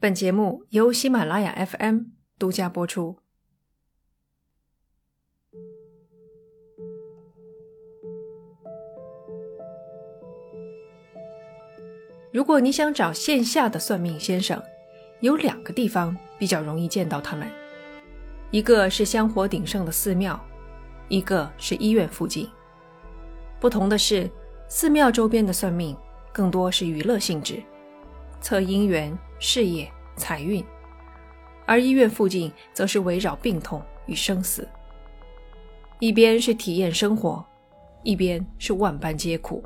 本节目由喜马拉雅 FM 独家播出。如果你想找线下的算命先生，有两个地方比较容易见到他们，一个是香火鼎盛的寺庙，一个是医院附近。不同的是，寺庙周边的算命更多是娱乐性质，测姻缘、事业、财运；而医院附近则是围绕病痛与生死。一边是体验生活，一边是万般皆苦。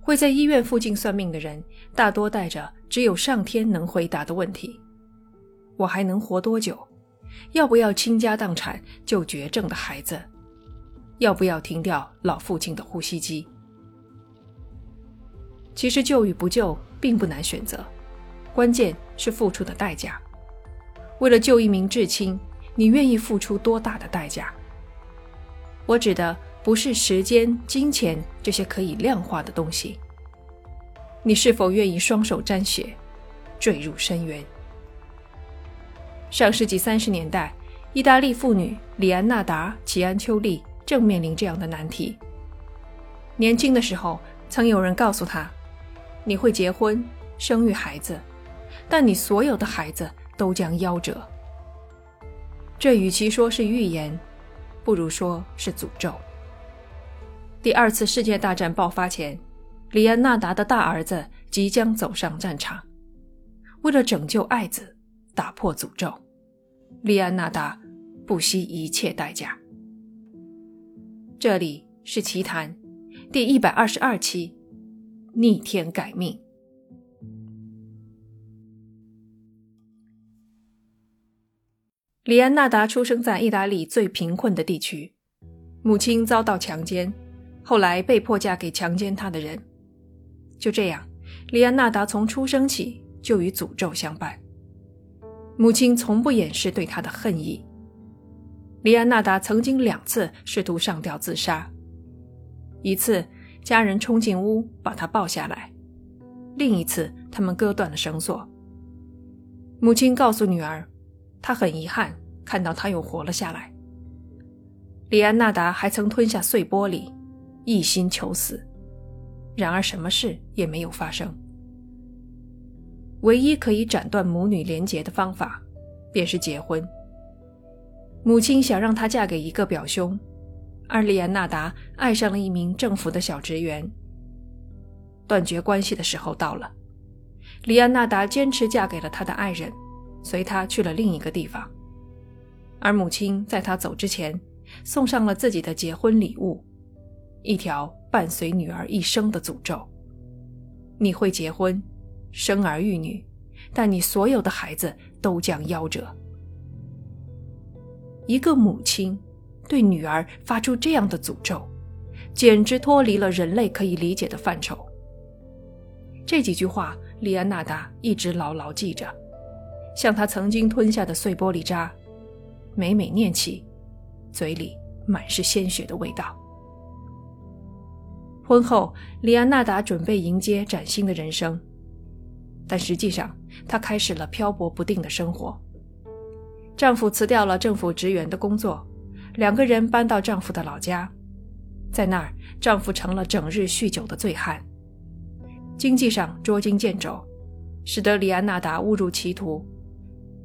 会在医院附近算命的人，大多带着只有上天能回答的问题：我还能活多久？要不要倾家荡产救绝症的孩子？要不要停掉老父亲的呼吸机？其实救与不救并不难选择，关键是付出的代价。为了救一名至亲，你愿意付出多大的代价？我指的不是时间、金钱这些可以量化的东西。你是否愿意双手沾血，坠入深渊？上世纪三十年代，意大利妇女里安娜达·齐安丘利。正面临这样的难题。年轻的时候，曾有人告诉她：“你会结婚，生育孩子，但你所有的孩子都将夭折。”这与其说是预言，不如说是诅咒。第二次世界大战爆发前，李安纳达的大儿子即将走上战场，为了拯救爱子，打破诅咒，李安纳达不惜一切代价。这里是奇谈，第一百二十二期，逆天改命。李安纳达出生在意大利最贫困的地区，母亲遭到强奸，后来被迫嫁给强奸她的人。就这样，李安纳达从出生起就与诅咒相伴。母亲从不掩饰对他的恨意。李安纳达曾经两次试图上吊自杀，一次家人冲进屋把他抱下来，另一次他们割断了绳索。母亲告诉女儿，他很遗憾看到他又活了下来。李安纳达还曾吞下碎玻璃，一心求死，然而什么事也没有发生。唯一可以斩断母女连结的方法，便是结婚。母亲想让她嫁给一个表兄，而李安娜达爱上了一名政府的小职员。断绝关系的时候到了，李安娜达坚持嫁给了他的爱人，随他去了另一个地方。而母亲在他走之前，送上了自己的结婚礼物——一条伴随女儿一生的诅咒：你会结婚，生儿育女，但你所有的孩子都将夭折。一个母亲对女儿发出这样的诅咒，简直脱离了人类可以理解的范畴。这几句话，莉安娜达一直牢牢记着，像她曾经吞下的碎玻璃渣，每每念起，嘴里满是鲜血的味道。婚后，李安娜达准备迎接崭新的人生，但实际上，她开始了漂泊不定的生活。丈夫辞掉了政府职员的工作，两个人搬到丈夫的老家，在那儿，丈夫成了整日酗酒的醉汉，经济上捉襟见肘，使得李安娜达误入歧途。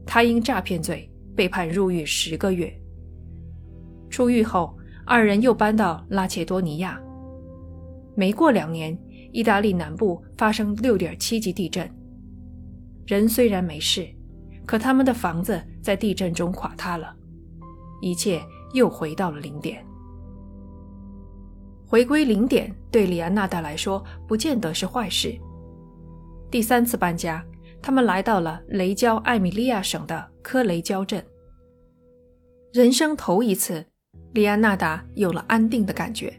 他因诈骗罪被判入狱十个月。出狱后，二人又搬到拉切多尼亚。没过两年，意大利南部发生六点七级地震，人虽然没事。可他们的房子在地震中垮塌了，一切又回到了零点。回归零点对里安娜达来说不见得是坏事。第三次搬家，他们来到了雷焦艾米利亚省的科雷焦镇。人生头一次，里安娜达有了安定的感觉。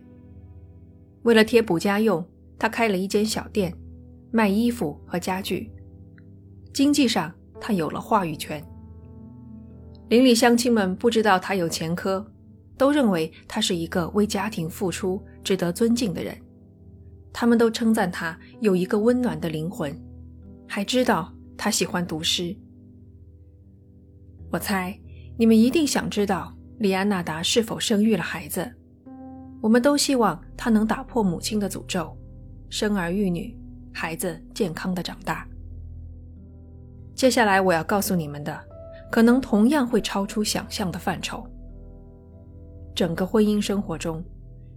为了贴补家用，他开了一间小店，卖衣服和家具。经济上，他有了话语权。邻里乡亲们不知道他有前科，都认为他是一个为家庭付出、值得尊敬的人。他们都称赞他有一个温暖的灵魂，还知道他喜欢读诗。我猜你们一定想知道李安娜达是否生育了孩子。我们都希望她能打破母亲的诅咒，生儿育女，孩子健康的长大。接下来我要告诉你们的，可能同样会超出想象的范畴。整个婚姻生活中，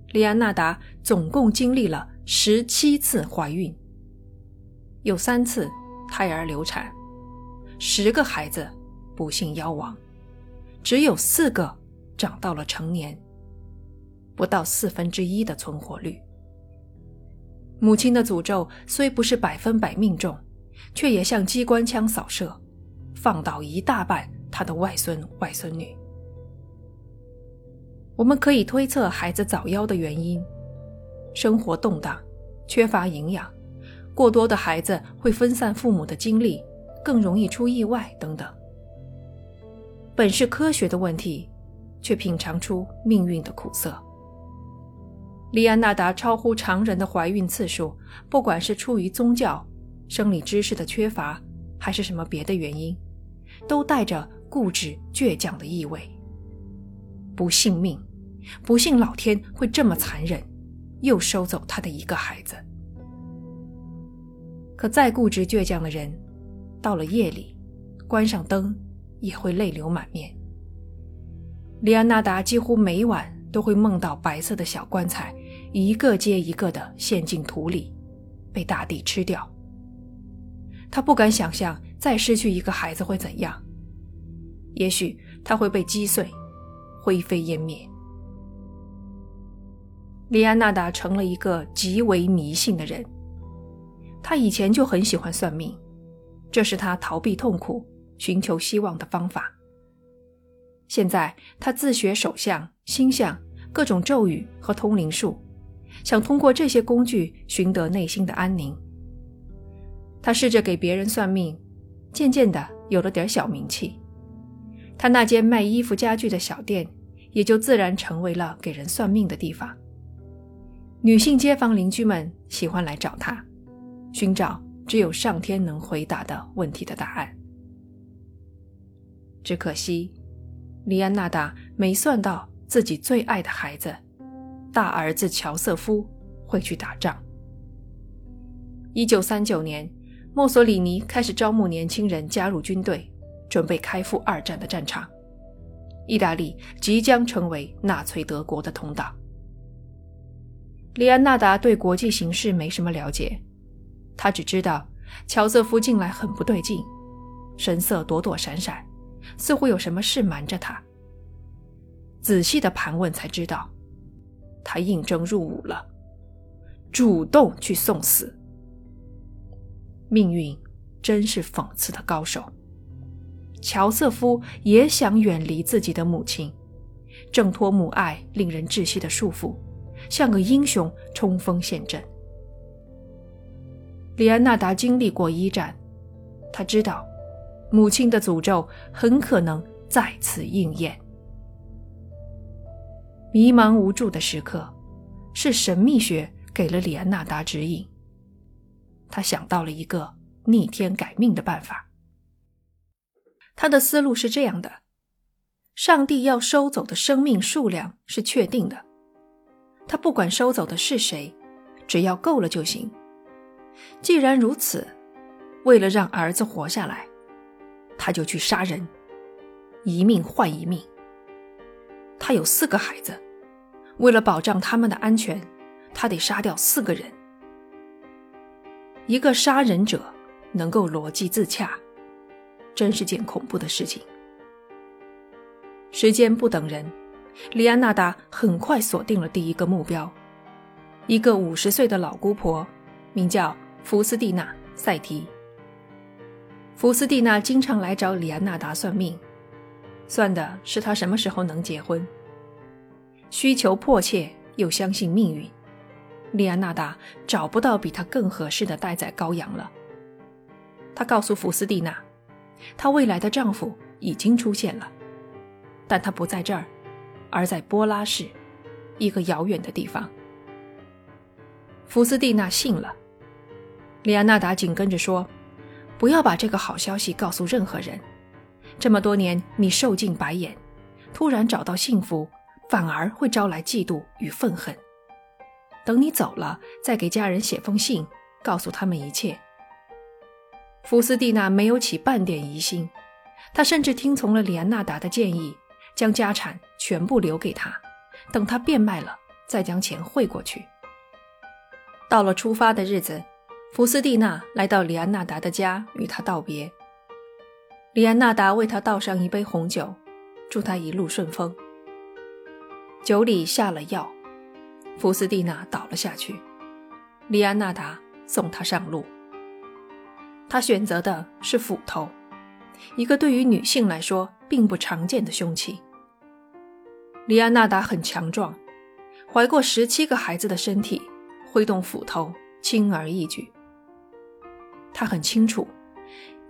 李安娜达总共经历了十七次怀孕，有三次胎儿流产，十个孩子不幸夭亡，只有四个长到了成年，不到四分之一的存活率。母亲的诅咒虽不是百分百命中。却也像机关枪扫射，放倒一大半他的外孙外孙女。我们可以推测孩子早夭的原因：生活动荡，缺乏营养，过多的孩子会分散父母的精力，更容易出意外等等。本是科学的问题，却品尝出命运的苦涩。莉安娜达超乎常人的怀孕次数，不管是出于宗教。生理知识的缺乏，还是什么别的原因，都带着固执倔强的意味。不信命，不信老天会这么残忍，又收走他的一个孩子。可再固执倔强的人，到了夜里，关上灯也会泪流满面。李安纳达几乎每晚都会梦到白色的小棺材，一个接一个的陷进土里，被大地吃掉。他不敢想象再失去一个孩子会怎样。也许他会被击碎，灰飞烟灭。李安娜达成了一个极为迷信的人。他以前就很喜欢算命，这是他逃避痛苦、寻求希望的方法。现在他自学手相、星象、各种咒语和通灵术，想通过这些工具寻得内心的安宁。他试着给别人算命，渐渐的有了点小名气。他那间卖衣服家具的小店，也就自然成为了给人算命的地方。女性街坊邻居们喜欢来找他，寻找只有上天能回答的问题的答案。只可惜，李安娜达没算到自己最爱的孩子，大儿子乔瑟夫会去打仗。一九三九年。墨索里尼开始招募年轻人加入军队，准备开赴二战的战场。意大利即将成为纳粹德国的同党。李安纳达对国际形势没什么了解，他只知道乔瑟夫近来很不对劲，神色躲躲闪闪，似乎有什么事瞒着他。仔细的盘问才知道，他应征入伍了，主动去送死。命运真是讽刺的高手。乔瑟夫也想远离自己的母亲，挣脱母爱令人窒息的束缚，像个英雄冲锋陷阵。李安纳达经历过一战，他知道母亲的诅咒很可能再次应验。迷茫无助的时刻，是神秘学给了李安纳达指引。他想到了一个逆天改命的办法。他的思路是这样的：上帝要收走的生命数量是确定的，他不管收走的是谁，只要够了就行。既然如此，为了让儿子活下来，他就去杀人，一命换一命。他有四个孩子，为了保障他们的安全，他得杀掉四个人。一个杀人者能够逻辑自洽，真是件恐怖的事情。时间不等人，里安娜达很快锁定了第一个目标：一个五十岁的老姑婆，名叫福斯蒂娜·塞提。福斯蒂娜经常来找里安娜达算命，算的是她什么时候能结婚。需求迫切，又相信命运。李安娜达找不到比她更合适的待宰羔羊了。她告诉福斯蒂娜，她未来的丈夫已经出现了，但他不在这儿，而在波拉市，一个遥远的地方。福斯蒂娜信了。莉安娜达紧跟着说：“不要把这个好消息告诉任何人。这么多年你受尽白眼，突然找到幸福，反而会招来嫉妒与愤恨。等你走了，再给家人写封信，告诉他们一切。福斯蒂娜没有起半点疑心，她甚至听从了里安纳达的建议，将家产全部留给他，等他变卖了，再将钱汇过去。到了出发的日子，福斯蒂娜来到里安纳达的家，与他道别。里安纳达为他倒上一杯红酒，祝他一路顺风。酒里下了药，福斯蒂娜倒了下去。里安纳达送他上路。他选择的是斧头，一个对于女性来说并不常见的凶器。里安纳达很强壮，怀过十七个孩子的身体，挥动斧头轻而易举。他很清楚。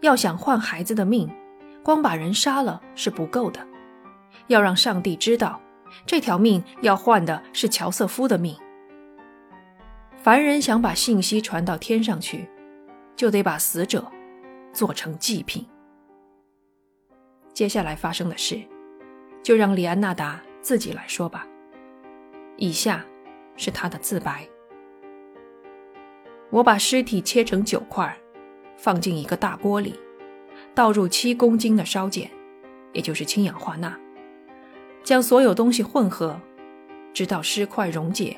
要想换孩子的命，光把人杀了是不够的。要让上帝知道，这条命要换的是乔瑟夫的命。凡人想把信息传到天上去，就得把死者做成祭品。接下来发生的事，就让李安纳达自己来说吧。以下是他的自白：我把尸体切成九块。放进一个大锅里，倒入七公斤的烧碱，也就是氢氧化钠，将所有东西混合，直到尸块溶解，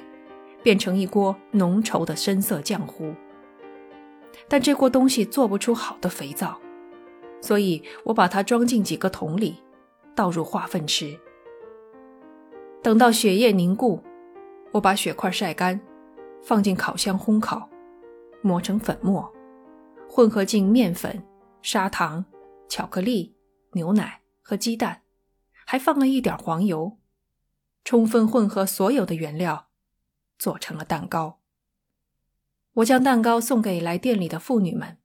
变成一锅浓稠的深色浆糊。但这锅东西做不出好的肥皂，所以我把它装进几个桶里，倒入化粪池。等到血液凝固，我把血块晒干，放进烤箱烘烤，磨成粉末。混合进面粉、砂糖、巧克力、牛奶和鸡蛋，还放了一点黄油，充分混合所有的原料，做成了蛋糕。我将蛋糕送给来店里的妇女们，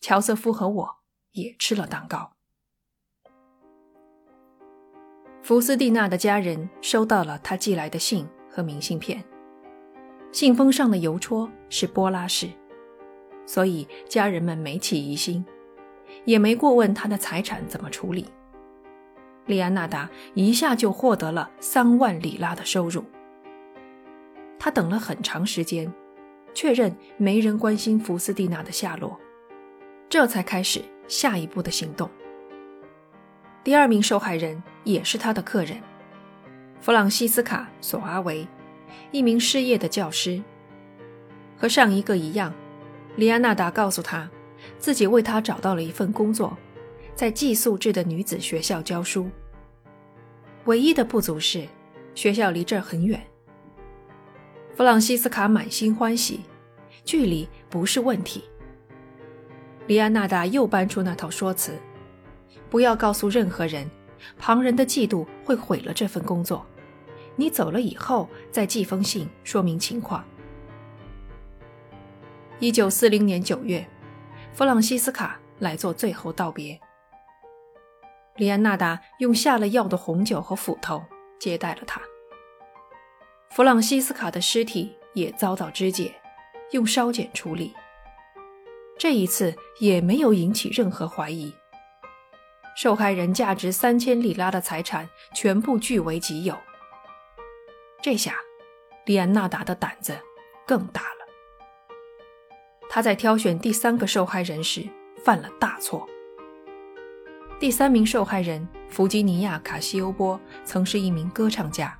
乔瑟夫和我也吃了蛋糕。福斯蒂娜的家人收到了他寄来的信和明信片，信封上的邮戳是波拉式。所以家人们没起疑心，也没过问他的财产怎么处理。利安纳达一下就获得了三万里拉的收入。他等了很长时间，确认没人关心福斯蒂娜的下落，这才开始下一步的行动。第二名受害人也是他的客人，弗朗西斯卡·索阿维，一名失业的教师，和上一个一样。里安纳达告诉他，自己为他找到了一份工作，在寄宿制的女子学校教书。唯一的不足是，学校离这儿很远。弗朗西斯卡满心欢喜，距离不是问题。里安纳达又搬出那套说辞：不要告诉任何人，旁人的嫉妒会毁了这份工作。你走了以后再寄封信说明情况。一九四零年九月，弗朗西斯卡来做最后道别。里安纳达用下了药的红酒和斧头接待了他。弗朗西斯卡的尸体也遭到肢解，用烧碱处理。这一次也没有引起任何怀疑。受害人价值三千里拉的财产全部据为己有。这下，里安纳达的胆子更大了。他在挑选第三个受害人时犯了大错。第三名受害人弗吉尼亚·卡西欧波曾是一名歌唱家。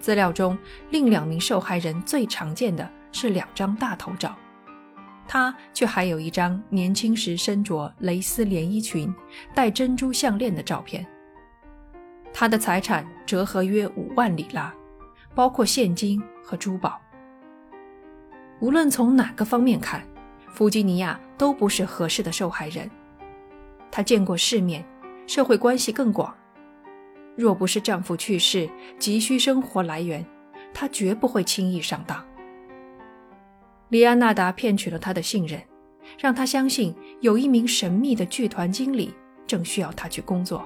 资料中，另两名受害人最常见的是两张大头照，他却还有一张年轻时身着蕾丝连衣裙、戴珍珠项链的照片。他的财产折合约五万里拉，包括现金和珠宝。无论从哪个方面看，弗吉尼亚都不是合适的受害人。她见过世面，社会关系更广。若不是丈夫去世，急需生活来源，她绝不会轻易上当。李安纳达骗取了她的信任，让她相信有一名神秘的剧团经理正需要她去工作。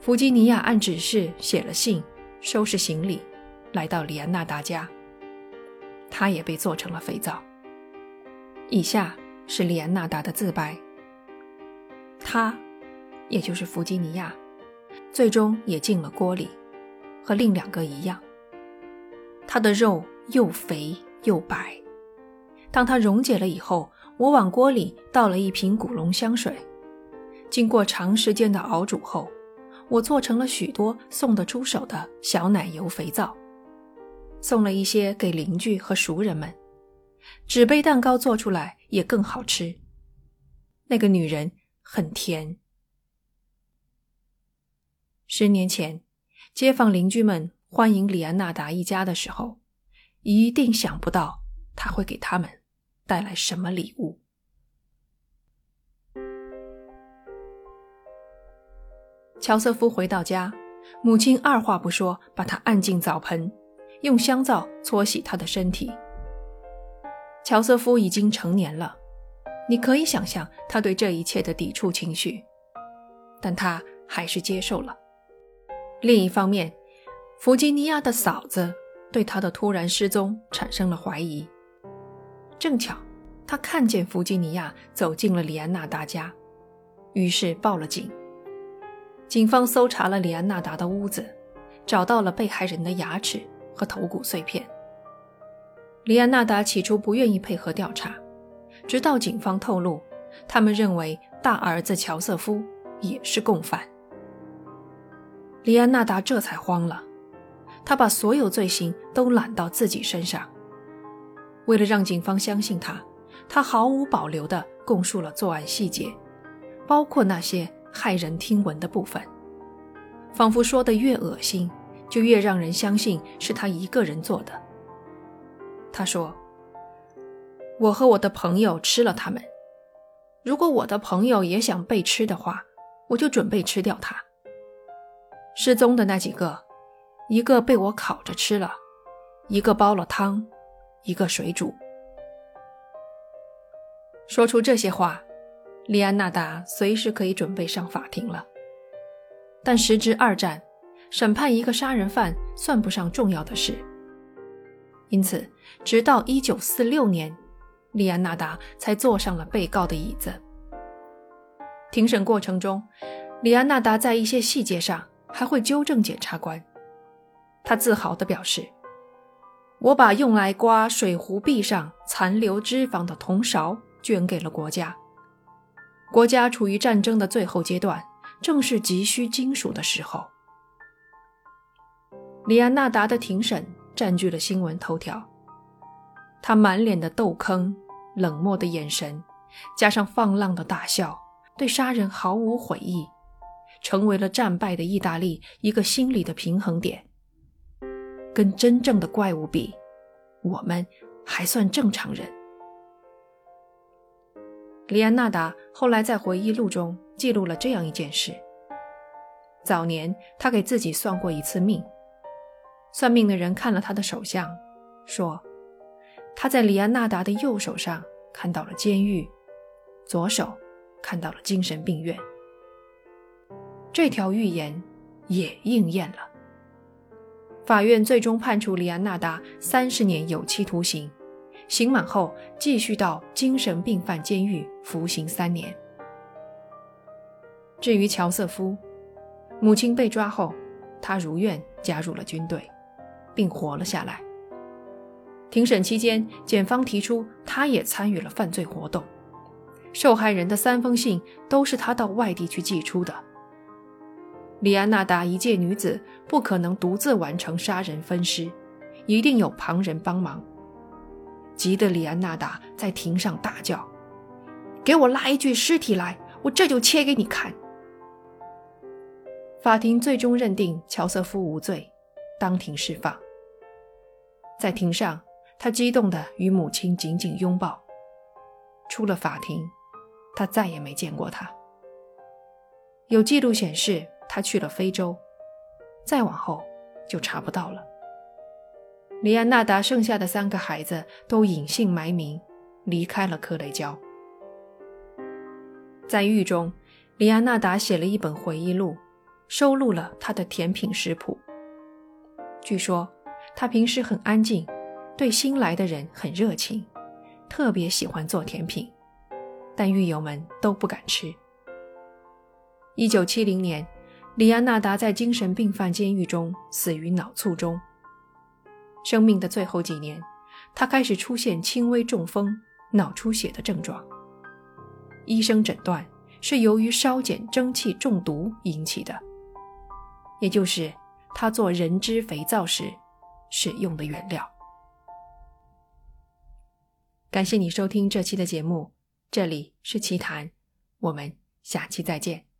弗吉尼亚按指示写了信，收拾行李，来到李安纳达家。他也被做成了肥皂。以下是里安纳达的自白。他，也就是弗吉尼亚，最终也进了锅里，和另两个一样。他的肉又肥又白。当它溶解了以后，我往锅里倒了一瓶古龙香水。经过长时间的熬煮后，我做成了许多送得出手的小奶油肥皂，送了一些给邻居和熟人们。纸杯蛋糕做出来也更好吃。那个女人很甜。十年前，街坊邻居们欢迎李安娜达一家的时候，一定想不到他会给他们带来什么礼物。乔瑟夫回到家，母亲二话不说把他按进澡盆，用香皂搓洗他的身体。乔瑟夫已经成年了，你可以想象他对这一切的抵触情绪，但他还是接受了。另一方面，弗吉尼亚的嫂子对他的突然失踪产生了怀疑。正巧，他看见弗吉尼亚走进了李安娜达家，于是报了警。警方搜查了李安娜达的屋子，找到了被害人的牙齿和头骨碎片。李安娜达起初不愿意配合调查，直到警方透露，他们认为大儿子乔瑟夫也是共犯。李安娜达这才慌了，他把所有罪行都揽到自己身上。为了让警方相信他，他毫无保留地供述了作案细节，包括那些。骇人听闻的部分，仿佛说的越恶心，就越让人相信是他一个人做的。他说：“我和我的朋友吃了他们。如果我的朋友也想被吃的话，我就准备吃掉他。失踪的那几个，一个被我烤着吃了，一个煲了汤，一个水煮。”说出这些话。利安纳达随时可以准备上法庭了，但时值二战，审判一个杀人犯算不上重要的事。因此，直到1946年，利安纳达才坐上了被告的椅子。庭审过程中，里安纳达在一些细节上还会纠正检察官。他自豪地表示：“我把用来刮水壶壁上残留脂肪的铜勺捐给了国家。”国家处于战争的最后阶段，正是急需金属的时候。里安纳达的庭审占据了新闻头条，他满脸的痘坑、冷漠的眼神，加上放浪的大笑，对杀人毫无悔意，成为了战败的意大利一个心理的平衡点。跟真正的怪物比，我们还算正常人。里安纳达后来在回忆录中记录了这样一件事：早年他给自己算过一次命，算命的人看了他的手相，说他在里安纳达的右手上看到了监狱，左手看到了精神病院。这条预言也应验了。法院最终判处里安纳达三十年有期徒刑。刑满后，继续到精神病犯监狱服刑三年。至于乔瑟夫，母亲被抓后，他如愿加入了军队，并活了下来。庭审期间，检方提出他也参与了犯罪活动，受害人的三封信都是他到外地去寄出的。李安娜达一介女子，不可能独自完成杀人分尸，一定有旁人帮忙。急得李安娜达在庭上大叫：“给我拉一具尸体来，我这就切给你看。”法庭最终认定乔瑟夫无罪，当庭释放。在庭上，他激动地与母亲紧紧拥抱。出了法庭，他再也没见过她。有记录显示，他去了非洲，再往后就查不到了。里安纳达剩下的三个孩子都隐姓埋名，离开了克雷焦。在狱中，里安纳达写了一本回忆录，收录了他的甜品食谱。据说他平时很安静，对新来的人很热情，特别喜欢做甜品。但狱友们都不敢吃。一九七零年，李安纳达在精神病犯监狱中死于脑卒中。生命的最后几年，他开始出现轻微中风、脑出血的症状。医生诊断是由于烧碱蒸汽中毒引起的，也就是他做人脂肥皂时使用的原料。感谢你收听这期的节目，这里是奇谈，我们下期再见。